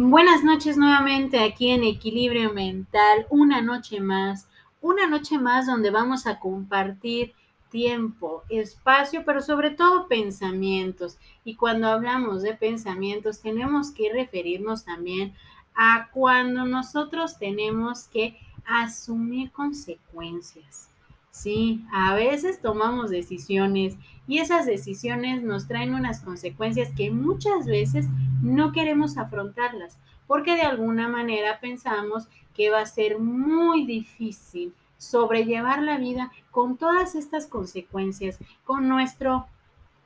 Buenas noches nuevamente aquí en Equilibrio Mental, una noche más, una noche más donde vamos a compartir tiempo, espacio, pero sobre todo pensamientos. Y cuando hablamos de pensamientos tenemos que referirnos también a cuando nosotros tenemos que asumir consecuencias. Sí, a veces tomamos decisiones y esas decisiones nos traen unas consecuencias que muchas veces no queremos afrontarlas porque de alguna manera pensamos que va a ser muy difícil sobrellevar la vida con todas estas consecuencias, con nuestro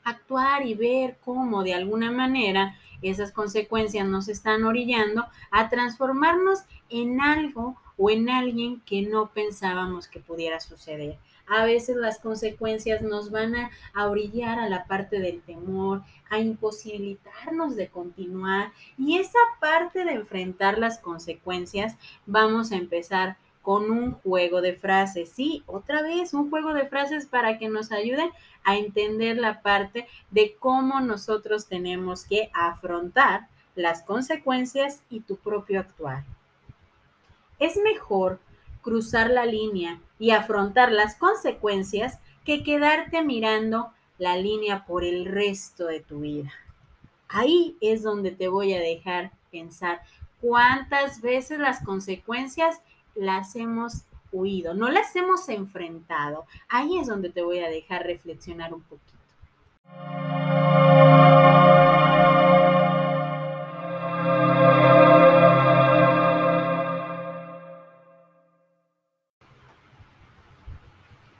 actuar y ver cómo de alguna manera esas consecuencias nos están orillando a transformarnos en algo o en alguien que no pensábamos que pudiera suceder. A veces las consecuencias nos van a, orillar a la parte del temor, a imposibilitarnos de continuar y esa parte de enfrentar las consecuencias vamos a empezar con un juego de frases. Sí, otra vez, un juego de frases para que nos ayuden a entender la parte de cómo nosotros tenemos que afrontar las consecuencias y tu propio actuar. Es mejor cruzar la línea y afrontar las consecuencias que quedarte mirando la línea por el resto de tu vida. Ahí es donde te voy a dejar pensar cuántas veces las consecuencias las hemos huido, no las hemos enfrentado. Ahí es donde te voy a dejar reflexionar un poquito.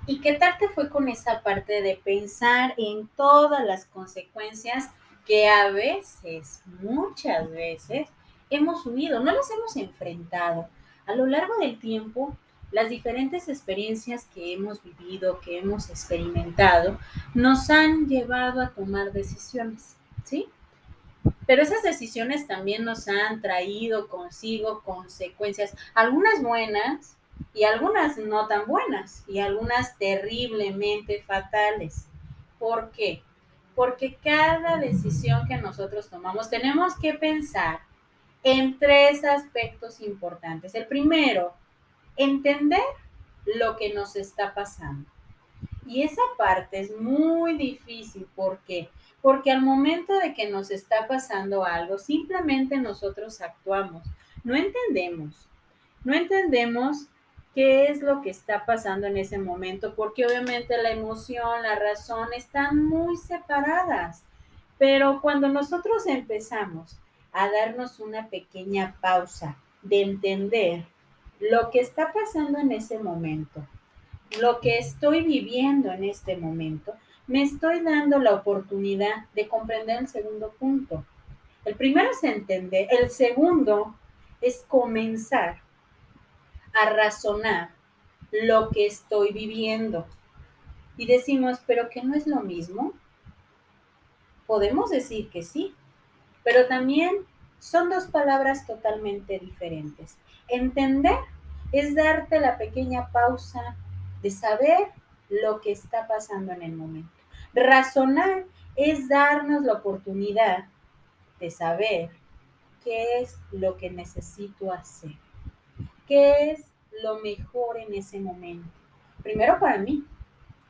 ¿Y qué tal te fue con esa parte de pensar en todas las consecuencias que a veces, muchas veces, hemos huido, no las hemos enfrentado? A lo largo del tiempo, las diferentes experiencias que hemos vivido, que hemos experimentado, nos han llevado a tomar decisiones, ¿sí? Pero esas decisiones también nos han traído consigo consecuencias, algunas buenas, y algunas no tan buenas y algunas terriblemente fatales. ¿Por qué? Porque cada decisión que nosotros tomamos tenemos que pensar en tres aspectos importantes. El primero, entender lo que nos está pasando. Y esa parte es muy difícil. ¿Por qué? Porque al momento de que nos está pasando algo, simplemente nosotros actuamos. No entendemos. No entendemos qué es lo que está pasando en ese momento, porque obviamente la emoción, la razón están muy separadas. Pero cuando nosotros empezamos a darnos una pequeña pausa de entender lo que está pasando en ese momento, lo que estoy viviendo en este momento, me estoy dando la oportunidad de comprender el segundo punto. El primero es entender, el segundo es comenzar a razonar lo que estoy viviendo. Y decimos, pero que no es lo mismo. Podemos decir que sí, pero también son dos palabras totalmente diferentes. Entender es darte la pequeña pausa de saber lo que está pasando en el momento. Razonar es darnos la oportunidad de saber qué es lo que necesito hacer qué es lo mejor en ese momento. Primero para mí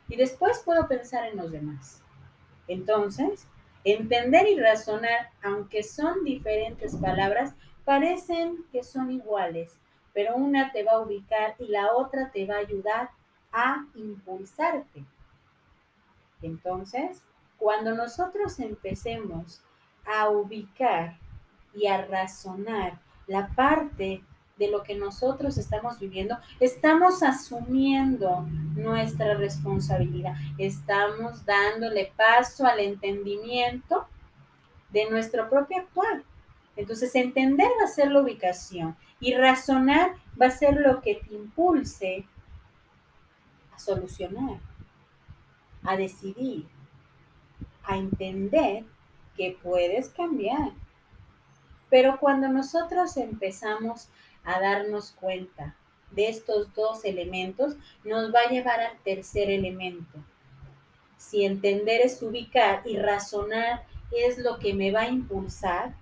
y después puedo pensar en los demás. Entonces, entender y razonar, aunque son diferentes palabras, parecen que son iguales, pero una te va a ubicar y la otra te va a ayudar a impulsarte. Entonces, cuando nosotros empecemos a ubicar y a razonar la parte de lo que nosotros estamos viviendo, estamos asumiendo nuestra responsabilidad, estamos dándole paso al entendimiento de nuestro propio actual. Entonces, entender va a ser la ubicación y razonar va a ser lo que te impulse a solucionar, a decidir, a entender que puedes cambiar. Pero cuando nosotros empezamos a darnos cuenta de estos dos elementos, nos va a llevar al tercer elemento. Si entender es ubicar y razonar es lo que me va a impulsar,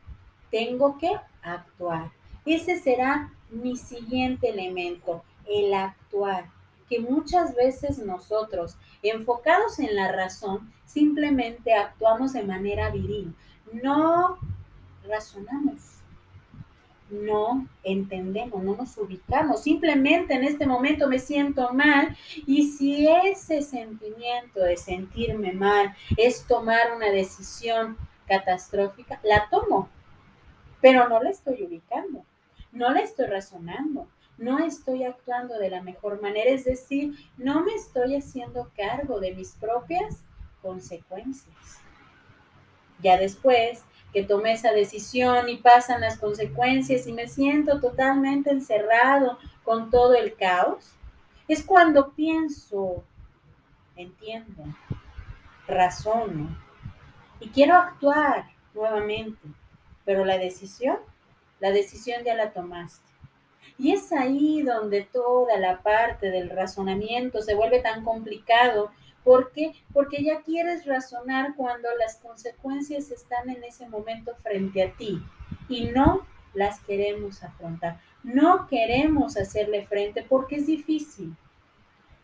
tengo que actuar. Ese será mi siguiente elemento, el actuar, que muchas veces nosotros, enfocados en la razón, simplemente actuamos de manera viril. No razonamos, no entendemos, no nos ubicamos. Simplemente en este momento me siento mal y si ese sentimiento de sentirme mal es tomar una decisión catastrófica, la tomo, pero no la estoy ubicando, no la estoy razonando, no estoy actuando de la mejor manera, es decir, no me estoy haciendo cargo de mis propias consecuencias. Ya después que tomé esa decisión y pasan las consecuencias y me siento totalmente encerrado con todo el caos, es cuando pienso, entiendo, razono y quiero actuar nuevamente, pero la decisión, la decisión ya la tomaste. Y es ahí donde toda la parte del razonamiento se vuelve tan complicado. ¿Por qué? Porque ya quieres razonar cuando las consecuencias están en ese momento frente a ti y no las queremos afrontar. No queremos hacerle frente porque es difícil,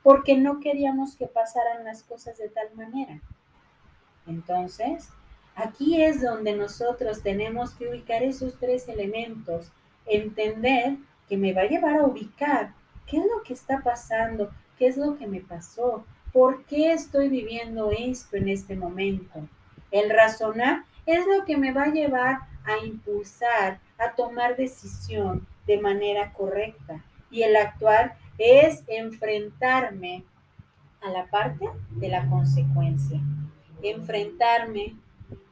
porque no queríamos que pasaran las cosas de tal manera. Entonces, aquí es donde nosotros tenemos que ubicar esos tres elementos, entender que me va a llevar a ubicar qué es lo que está pasando, qué es lo que me pasó, por qué estoy viviendo esto en este momento. El razonar es lo que me va a llevar a impulsar, a tomar decisión de manera correcta. Y el actuar es enfrentarme a la parte de la consecuencia, enfrentarme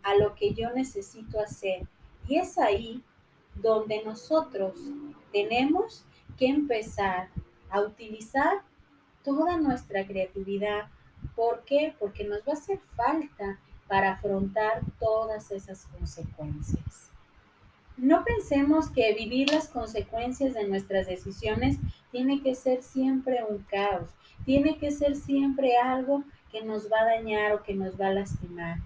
a lo que yo necesito hacer. Y es ahí donde nosotros tenemos que empezar a utilizar toda nuestra creatividad. ¿Por qué? Porque nos va a hacer falta para afrontar todas esas consecuencias. No pensemos que vivir las consecuencias de nuestras decisiones tiene que ser siempre un caos, tiene que ser siempre algo que nos va a dañar o que nos va a lastimar.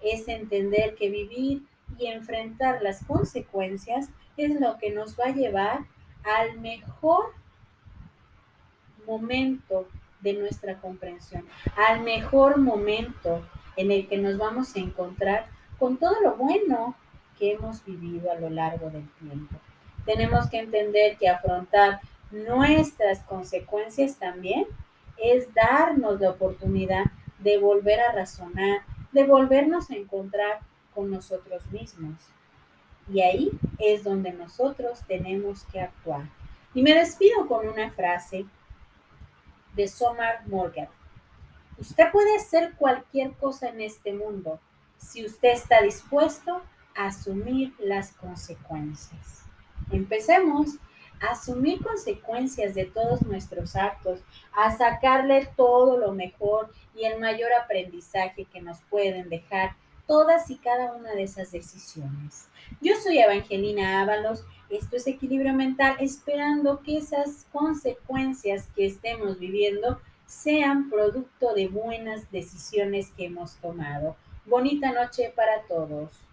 Es entender que vivir y enfrentar las consecuencias es lo que nos va a llevar al mejor momento de nuestra comprensión, al mejor momento en el que nos vamos a encontrar con todo lo bueno que hemos vivido a lo largo del tiempo. Tenemos que entender que afrontar nuestras consecuencias también es darnos la oportunidad de volver a razonar, de volvernos a encontrar con nosotros mismos. Y ahí es donde nosotros tenemos que actuar. Y me despido con una frase de Somar Morgan. Usted puede hacer cualquier cosa en este mundo si usted está dispuesto a asumir las consecuencias. Empecemos a asumir consecuencias de todos nuestros actos, a sacarle todo lo mejor y el mayor aprendizaje que nos pueden dejar todas y cada una de esas decisiones. Yo soy Evangelina Ábalos, esto es equilibrio mental, esperando que esas consecuencias que estemos viviendo sean producto de buenas decisiones que hemos tomado. Bonita noche para todos.